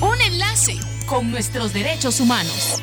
Un enlace con nuestros derechos humanos.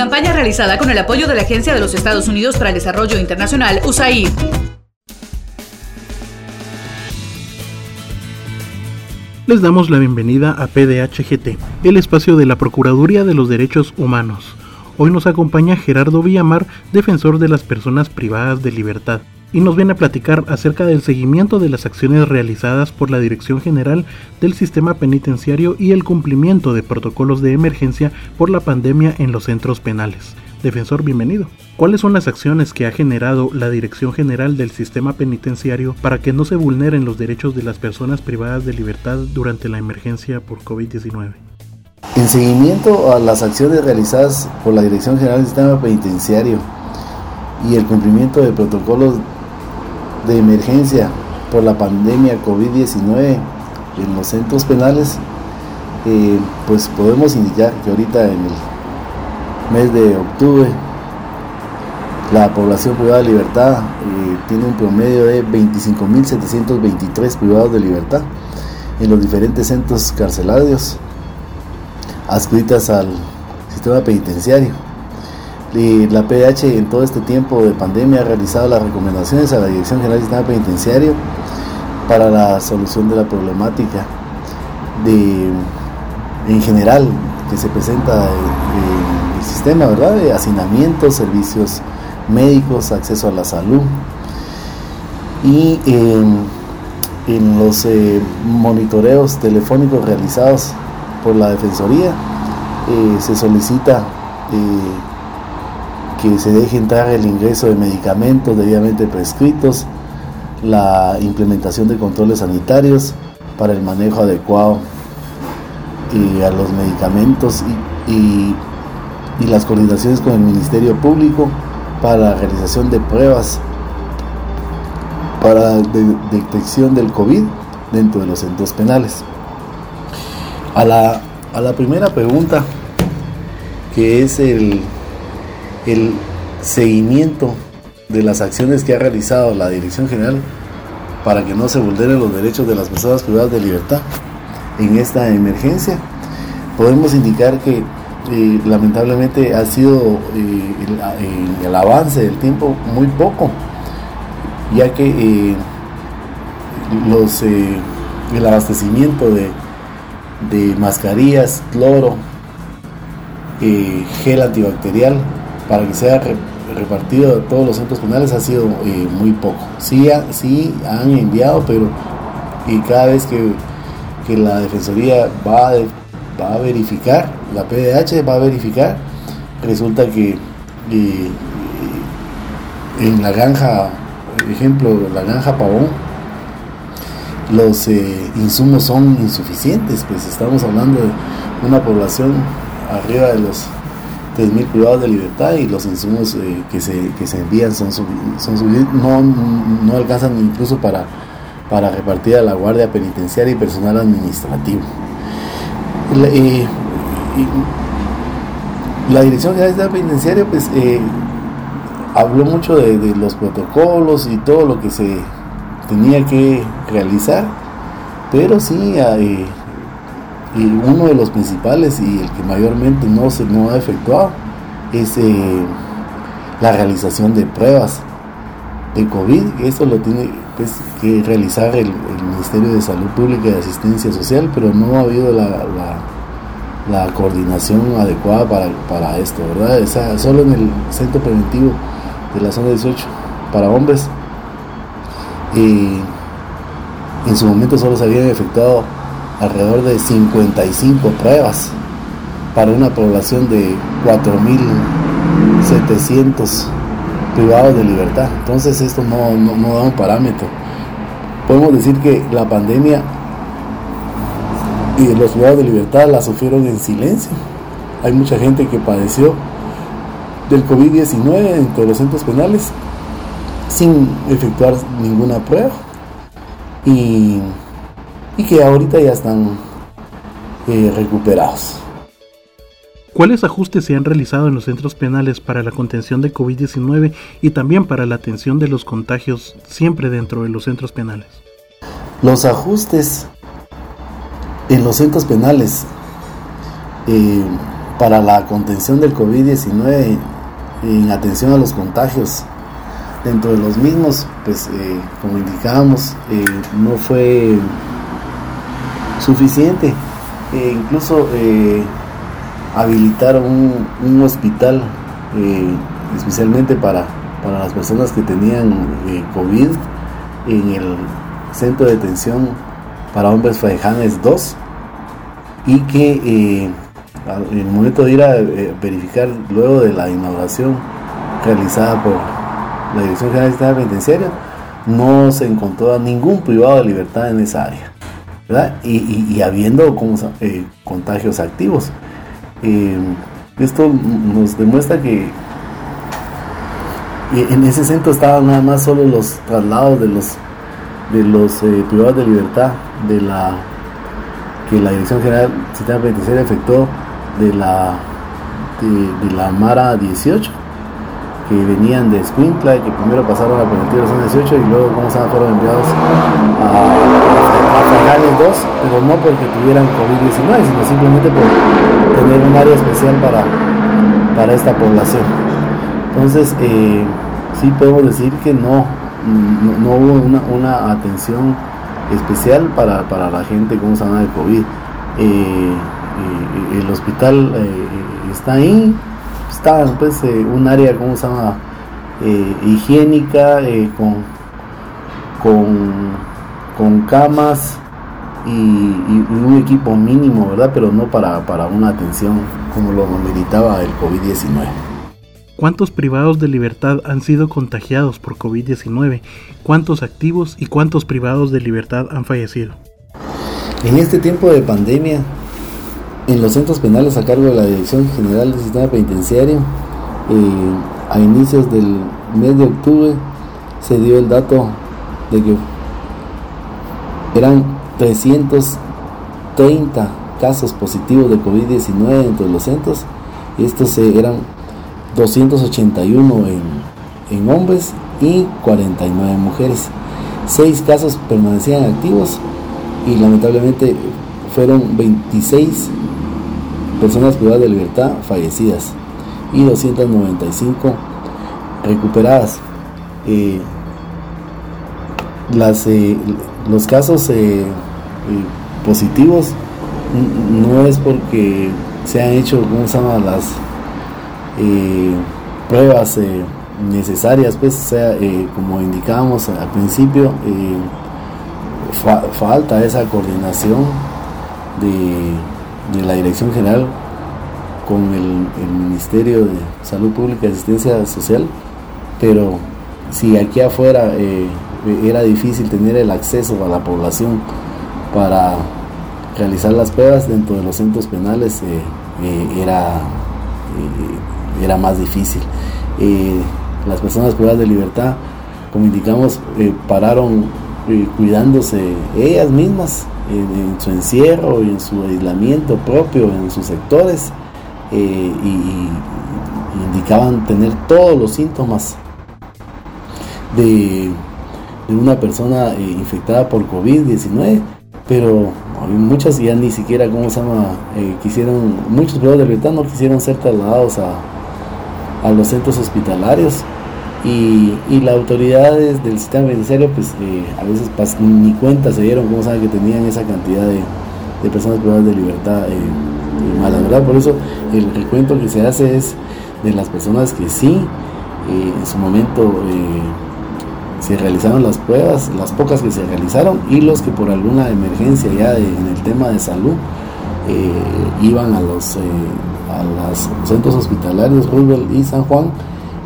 Campaña realizada con el apoyo de la Agencia de los Estados Unidos para el Desarrollo Internacional, USAID. Les damos la bienvenida a PDHGT, el espacio de la Procuraduría de los Derechos Humanos. Hoy nos acompaña Gerardo Villamar, defensor de las personas privadas de libertad y nos viene a platicar acerca del seguimiento de las acciones realizadas por la Dirección General del Sistema Penitenciario y el cumplimiento de protocolos de emergencia por la pandemia en los centros penales. Defensor, bienvenido. ¿Cuáles son las acciones que ha generado la Dirección General del Sistema Penitenciario para que no se vulneren los derechos de las personas privadas de libertad durante la emergencia por COVID-19? En seguimiento a las acciones realizadas por la Dirección General del Sistema Penitenciario y el cumplimiento de protocolos de emergencia por la pandemia COVID-19 en los centros penales, eh, pues podemos indicar que ahorita en el mes de octubre la población privada de libertad eh, tiene un promedio de 25.723 privados de libertad en los diferentes centros carcelarios adscritas al sistema penitenciario la PDH en todo este tiempo de pandemia ha realizado las recomendaciones a la Dirección General del Sistema Penitenciario para la solución de la problemática de, en general que se presenta en el sistema, ¿verdad? De hacinamiento, servicios médicos, acceso a la salud. Y en los eh, monitoreos telefónicos realizados por la Defensoría eh, se solicita eh, que se deje entrar el ingreso de medicamentos debidamente prescritos, la implementación de controles sanitarios para el manejo adecuado y a los medicamentos y, las coordinaciones con el Ministerio Público para la realización de pruebas para la detección del COVID dentro de los centros penales. A la, a la primera pregunta, que es el el seguimiento de las acciones que ha realizado la Dirección General para que no se vulneren los derechos de las personas privadas de libertad en esta emergencia. Podemos indicar que eh, lamentablemente ha sido eh, el, avance del tiempo muy poco, ya que eh, los, el abastecimiento de, de mascarillas, cloro, gel antibacterial, para que sea repartido a todos los centros penales ha sido eh, muy poco. Sí, sí han enviado, pero y cada vez que, la Defensoría va, va a verificar, la PDH va a verificar, resulta que eh, en la granja, por ejemplo, la granja Pavón, los eh, insumos son insuficientes, pues estamos hablando de una población arriba de los 3.000 privados de libertad y los insumos eh, que, se, que se envían son, son no, no alcanzan incluso para, para repartir a la Guardia Penitenciaria y personal administrativo. La, eh, la Dirección General de Penitenciaria pues, eh, habló mucho de, de, los protocolos y todo lo que se tenía que realizar, pero sí y uno de los principales y el que mayormente no se no ha efectuado es eh, la realización de pruebas de COVID. Eso lo tiene pues, que realizar el, Ministerio de Salud Pública y Asistencia Social, pero no ha habido la, la, coordinación adecuada para, para esto, ¿verdad? Solo en el centro preventivo de la zona 18 para hombres. en su momento solo se habían efectuado alrededor de 55 pruebas para una población de 4.700 privados de libertad. Entonces esto no, da un parámetro. Podemos decir que la pandemia y los privados de libertad la sufrieron en silencio. Hay mucha gente que padeció del COVID-19 dentro de los centros penales sin efectuar ninguna prueba y, que ahorita ya están eh, recuperados. ¿Cuáles ajustes se han realizado en los centros penales para la contención de COVID-19 y también para la atención de los contagios siempre dentro de los centros penales? Los ajustes en los centros penales eh, para la contención del COVID-19 en atención a los contagios dentro de los mismos, pues eh, como indicábamos, eh, no fue suficiente. incluso habilitar un, un hospital especialmente para, para las personas que tenían COVID en el centro de detención para hombres Fajanes 2 y que eh, en el momento de ir a eh, verificar luego de la inauguración realizada por la Dirección General de Sistema Penitenciario no se encontró a ningún privado de libertad en esa área Y, habiendo eh, contagios activos. Esto nos demuestra que en ese centro estaban nada más solo los traslados de los de los eh, privados de libertad de la que la Dirección General Sistema Penitenciario efectuó de la de, la Mara 18 que venían de Escuintla y que primero pasaron a de los 18 y luego fueron enviados a, a 2 pero no porque tuvieran COVID-19 sino simplemente por tener un área especial para, para esta población entonces eh, sí podemos decir que no no, hubo una, atención especial para, la gente con llama de COVID. Eh, eh, el hospital está ahí, está pues un área, ¿cómo se llama? higiénica, con, con, camas y, un equipo mínimo, ¿verdad? Pero no para, para una atención como lo meritaba el COVID-19. ¿Cuántos privados de libertad han sido contagiados por COVID-19? ¿Cuántos activos y cuántos privados de libertad han fallecido? En este tiempo de pandemia, en los centros penales a cargo de la Dirección General del Sistema Penitenciario, eh, a inicios del mes de octubre se dio el dato de que eran 330 casos positivos de COVID-19 dentro de los centros. Estos eran 281 en, en hombres y 49 mujeres. Seis casos permanecían activos y lamentablemente fueron 26 personas privadas de libertad fallecidas y 295 recuperadas. Eh, las, eh, los casos eh, positivos no es porque se han hecho, ¿cómo? Las eh, pruebas eh, necesarias, pues, sea, eh, como indicábamos al principio, falta esa coordinación de, la Dirección General con el, Ministerio de Salud Pública y Asistencia Social, pero si aquí afuera era difícil tener el acceso a la población para realizar las pruebas dentro de los centros penales, era era más difícil. Eh, las personas privadas de libertad, como indicamos, eh, pararon eh, cuidándose ellas mismas en, su encierro y en su aislamiento propio en sus sectores y, indicaban tener todos los síntomas de, una persona infectada por COVID-19, pero muchas ya ni siquiera, ¿cómo se llama? quisieron, muchos privados de libertad no quisieron ser trasladados a, a los centros hospitalarios y, y las autoridades del sistema penitenciario pues eh, a veces ni cuenta se dieron cómo saben que tenían esa cantidad de, personas privadas de libertad eh, eh, mala verdad por eso el recuento que se hace es de las personas que sí en su momento se realizaron las pruebas las pocas que se realizaron y los que por alguna emergencia ya en el tema de salud iban a los a los centros hospitalarios Roosevelt y San Juan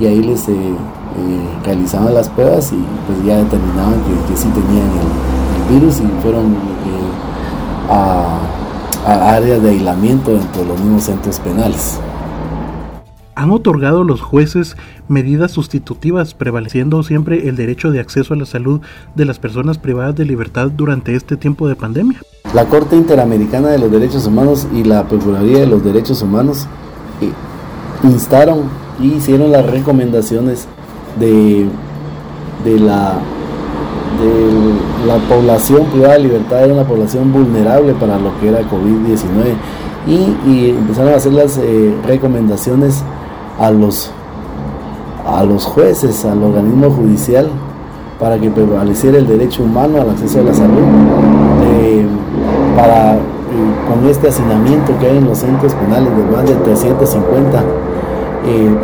y ahí les eh, eh, realizaban las pruebas y pues ya determinaban que, que sí tenían el, virus y fueron eh, a, áreas de aislamiento dentro de los mismos centros penales. Han otorgado los jueces medidas sustitutivas, prevaleciendo siempre el derecho de acceso a la salud de las personas privadas de libertad durante este tiempo de pandemia. La Corte Interamericana de los Derechos Humanos y la Procuraduría de los Derechos Humanos eh, instaron y hicieron las recomendaciones de, de la de la población privada de libertad era una población vulnerable para lo que era COVID-19 y, empezaron a hacer las eh, recomendaciones a los, a los jueces, al organismo judicial, para que prevaleciera el derecho humano al acceso a la salud, eh, para eh, con este hacinamiento que hay en los centros penales de más de 350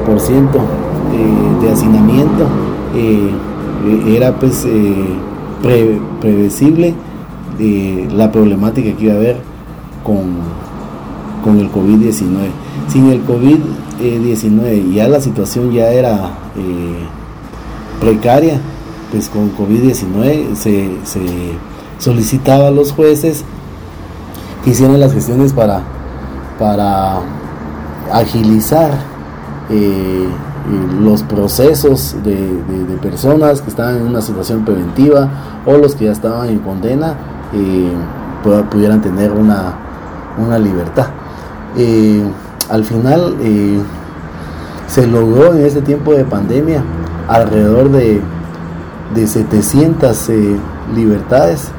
por ciento de hacinamiento era pues pre, predecible la problemática que iba a haber con, con el COVID-19. Sin el COVID-19 ya la situación ya era eh, precaria, pues con COVID-19 se, se, solicitaba a los jueces que hicieran las gestiones para, para agilizar eh, los procesos de, personas que estaban en una situación preventiva o los que ya estaban en condena eh, pudieran tener una, libertad. Eh, al final eh, se logró en este tiempo de pandemia alrededor de, de 700 libertades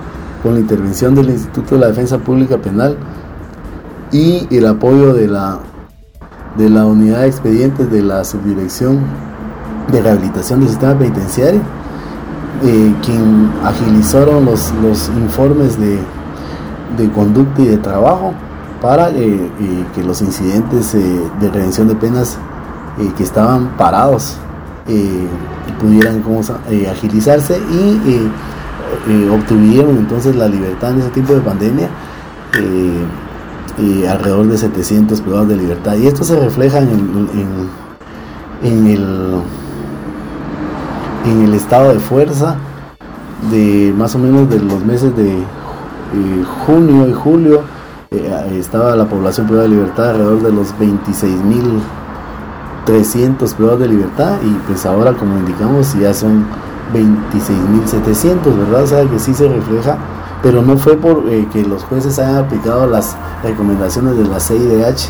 con la intervención del Instituto de la Defensa Pública Penal y el apoyo de la de la unidad de expedientes de la subdirección de rehabilitación del sistema penitenciario, eh, quien agilizaron los, los informes de, conducta y de trabajo para eh, eh, que los incidentes de redención de penas que estaban parados pudieran agilizarse y obtuvieron entonces la libertad en ese tiempo de pandemia y alrededor de 700 privados de libertad. Y esto se refleja en, en, el, en el estado de fuerza de más o menos de los meses de eh, junio y julio. Eh, estaba la población privada de libertad alrededor de los 26.300 privados de libertad y pues ahora como indicamos ya son 26.700, ¿verdad? O sea que sí se refleja pero no fue por eh, que los jueces hayan aplicado las recomendaciones de la CIDH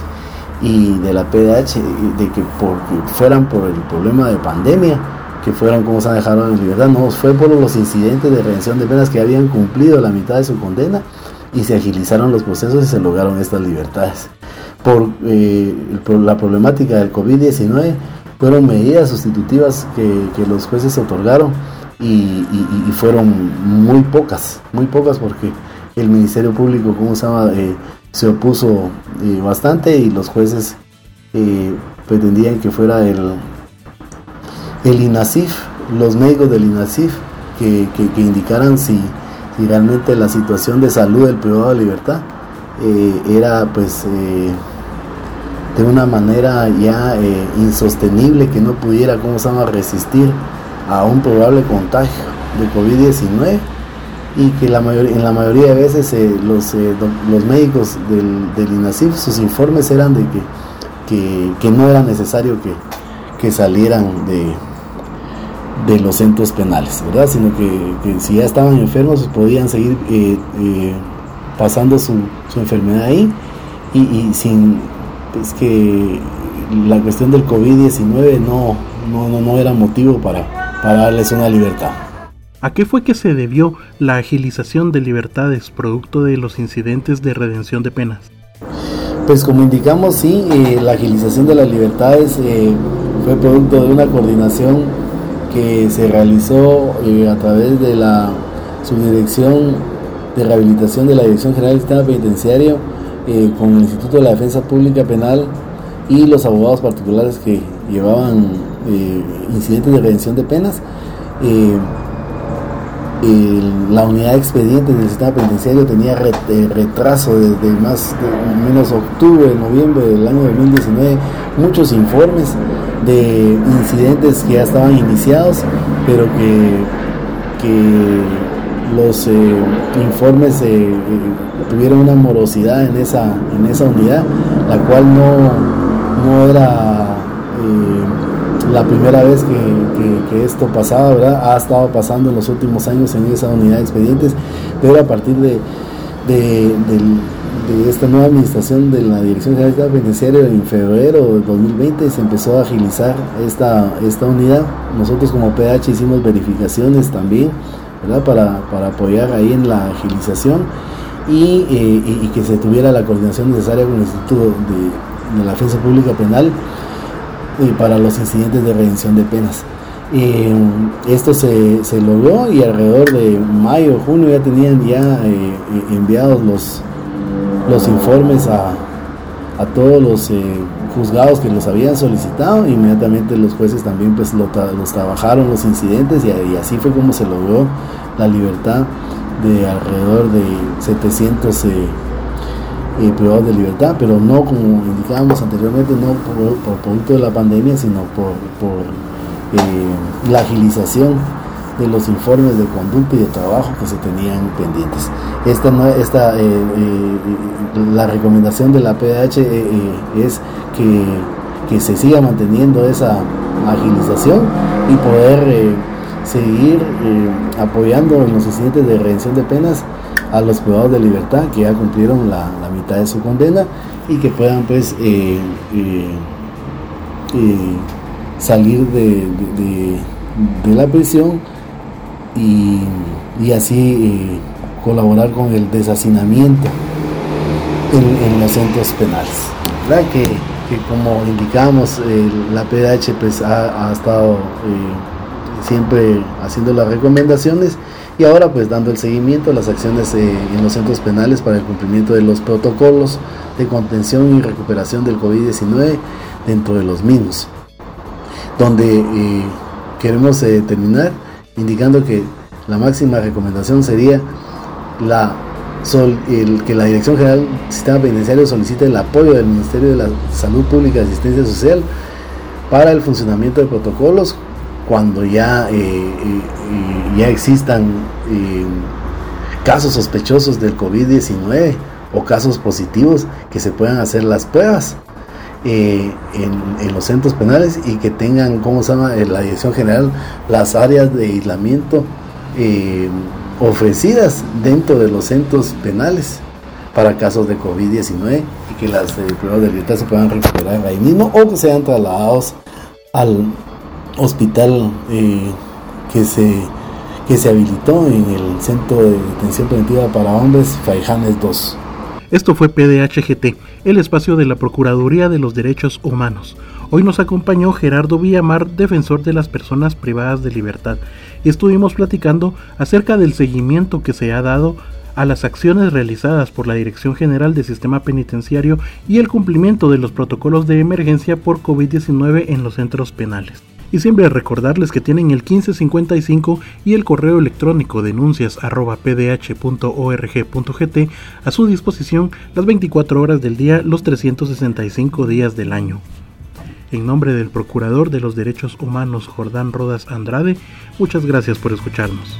y de la PDH de que porque fueran por el problema de pandemia que fueran como se han dejado en libertad. No fue por los incidentes de redención de penas que habían cumplido la mitad de su condena y se agilizaron los procesos y se lograron estas libertades. Por, eh, la problemática del COVID-19 fueron medidas sustitutivas que, que los jueces otorgaron y, fueron muy pocas, muy pocas porque el Ministerio Público, como se llama, eh, se opuso eh, bastante y los jueces eh, pretendían que fuera el, el INASIF, los médicos del INASIF, que, indicaran si, realmente la situación de salud del privado de libertad era pues de una manera ya insostenible que no pudiera, como se llama, resistir a un probable contagio de COVID-19 y que la en la mayoría de veces eh, los, eh, los médicos del, del, sus informes eran de que, que, no era necesario que, que salieran de, de los centros penales, ¿verdad? Sino que, si ya estaban enfermos podían seguir eh, pasando su, su, enfermedad ahí y, y, sin pues que la cuestión del COVID-19 no, no, no, no era motivo para, para darles una libertad. ¿A qué fue que se debió la agilización de libertades producto de los incidentes de redención de penas? Pues como indicamos, sí, eh, la agilización de las libertades eh, fue producto de una coordinación que se realizó eh, a través de la subdirección de rehabilitación de la Dirección General del Sistema Penitenciario con el Instituto de la Defensa Pública Penal y los abogados particulares que llevaban eh, incidentes de redención de penas. Eh, la unidad de expedientes del sistema penitenciario tenía eh, retraso desde más de menos octubre, noviembre del año 2019, muchos informes de incidentes que ya estaban iniciados, pero que, los informes tuvieron una morosidad en esa, en esa unidad, la cual no, no era la primera vez que, esto pasaba, ¿verdad? Ha estado pasando en los últimos años en esa unidad de expedientes, pero a partir de, esta nueva administración de la Dirección General de Penitenciario en febrero de 2020 se empezó a agilizar esta, unidad. Nosotros como PH hicimos verificaciones también, ¿verdad? Para, apoyar ahí en la agilización y, eh, y, que se tuviera la coordinación necesaria con el Instituto de, de la Defensa Pública Penal para los incidentes de redención de penas. esto se, se, logró y alrededor de mayo, junio ya tenían ya eh, eh, enviados los, los informes a, a todos los eh, juzgados que los habían solicitado. Inmediatamente los jueces también pues los trabajaron los incidentes y, y, así fue como se logró la libertad de alrededor de 700 eh, privados de libertad, pero no como indicábamos anteriormente, no por, producto de la pandemia, sino por, eh, la agilización de los informes de conducta y de trabajo que se tenían pendientes. Esta, esta eh, la recomendación de la PDH es que, que, se siga manteniendo esa agilización y poder seguir apoyando en los incidentes de redención de penas a los privados de libertad que ya cumplieron la, mitad de su condena y que puedan pues eh, eh, eh, salir de, la prisión y, así colaborar con el deshacinamiento en, los centros penales. Que, como indicamos, la PDH pues ha estado siempre haciendo las recomendaciones y ahora pues dando el seguimiento a las acciones eh, en los centros penales para el cumplimiento de los protocolos de contención y recuperación del COVID-19 dentro de los mismos. Donde eh, queremos eh, terminar indicando que la máxima recomendación sería la que la Dirección General del Sistema Penitenciario solicite el apoyo del Ministerio de la Salud Pública y Asistencia Social para el funcionamiento de protocolos cuando ya, eh, eh, ya existan eh, casos sospechosos del COVID-19 o casos positivos que se puedan hacer las pruebas en, los centros penales y que tengan, ¿cómo se llama?, la Dirección General, las áreas de aislamiento ofrecidas dentro de los centros penales para casos de COVID-19 y que las pruebas de libertad se puedan recuperar ahí mismo o que sean trasladados al hospital eh, que, se, que se habilitó en el Centro de Detención Preventiva para Hombres Faijanes 2. Esto fue PDHGT, el espacio de la Procuraduría de los Derechos Humanos. Hoy nos acompañó Gerardo Villamar, defensor de las personas privadas de libertad, y estuvimos platicando acerca del seguimiento que se ha dado a las acciones realizadas por la Dirección General de Sistema Penitenciario y el cumplimiento de los protocolos de emergencia por COVID-19 en los centros penales y siempre recordarles que tienen el 1555 y el correo electrónico denuncias.pdh.org.gt a su disposición las 24 horas del día, los 365 días del año. En nombre del Procurador de los Derechos Humanos Jordán Rodas Andrade, muchas gracias por escucharnos.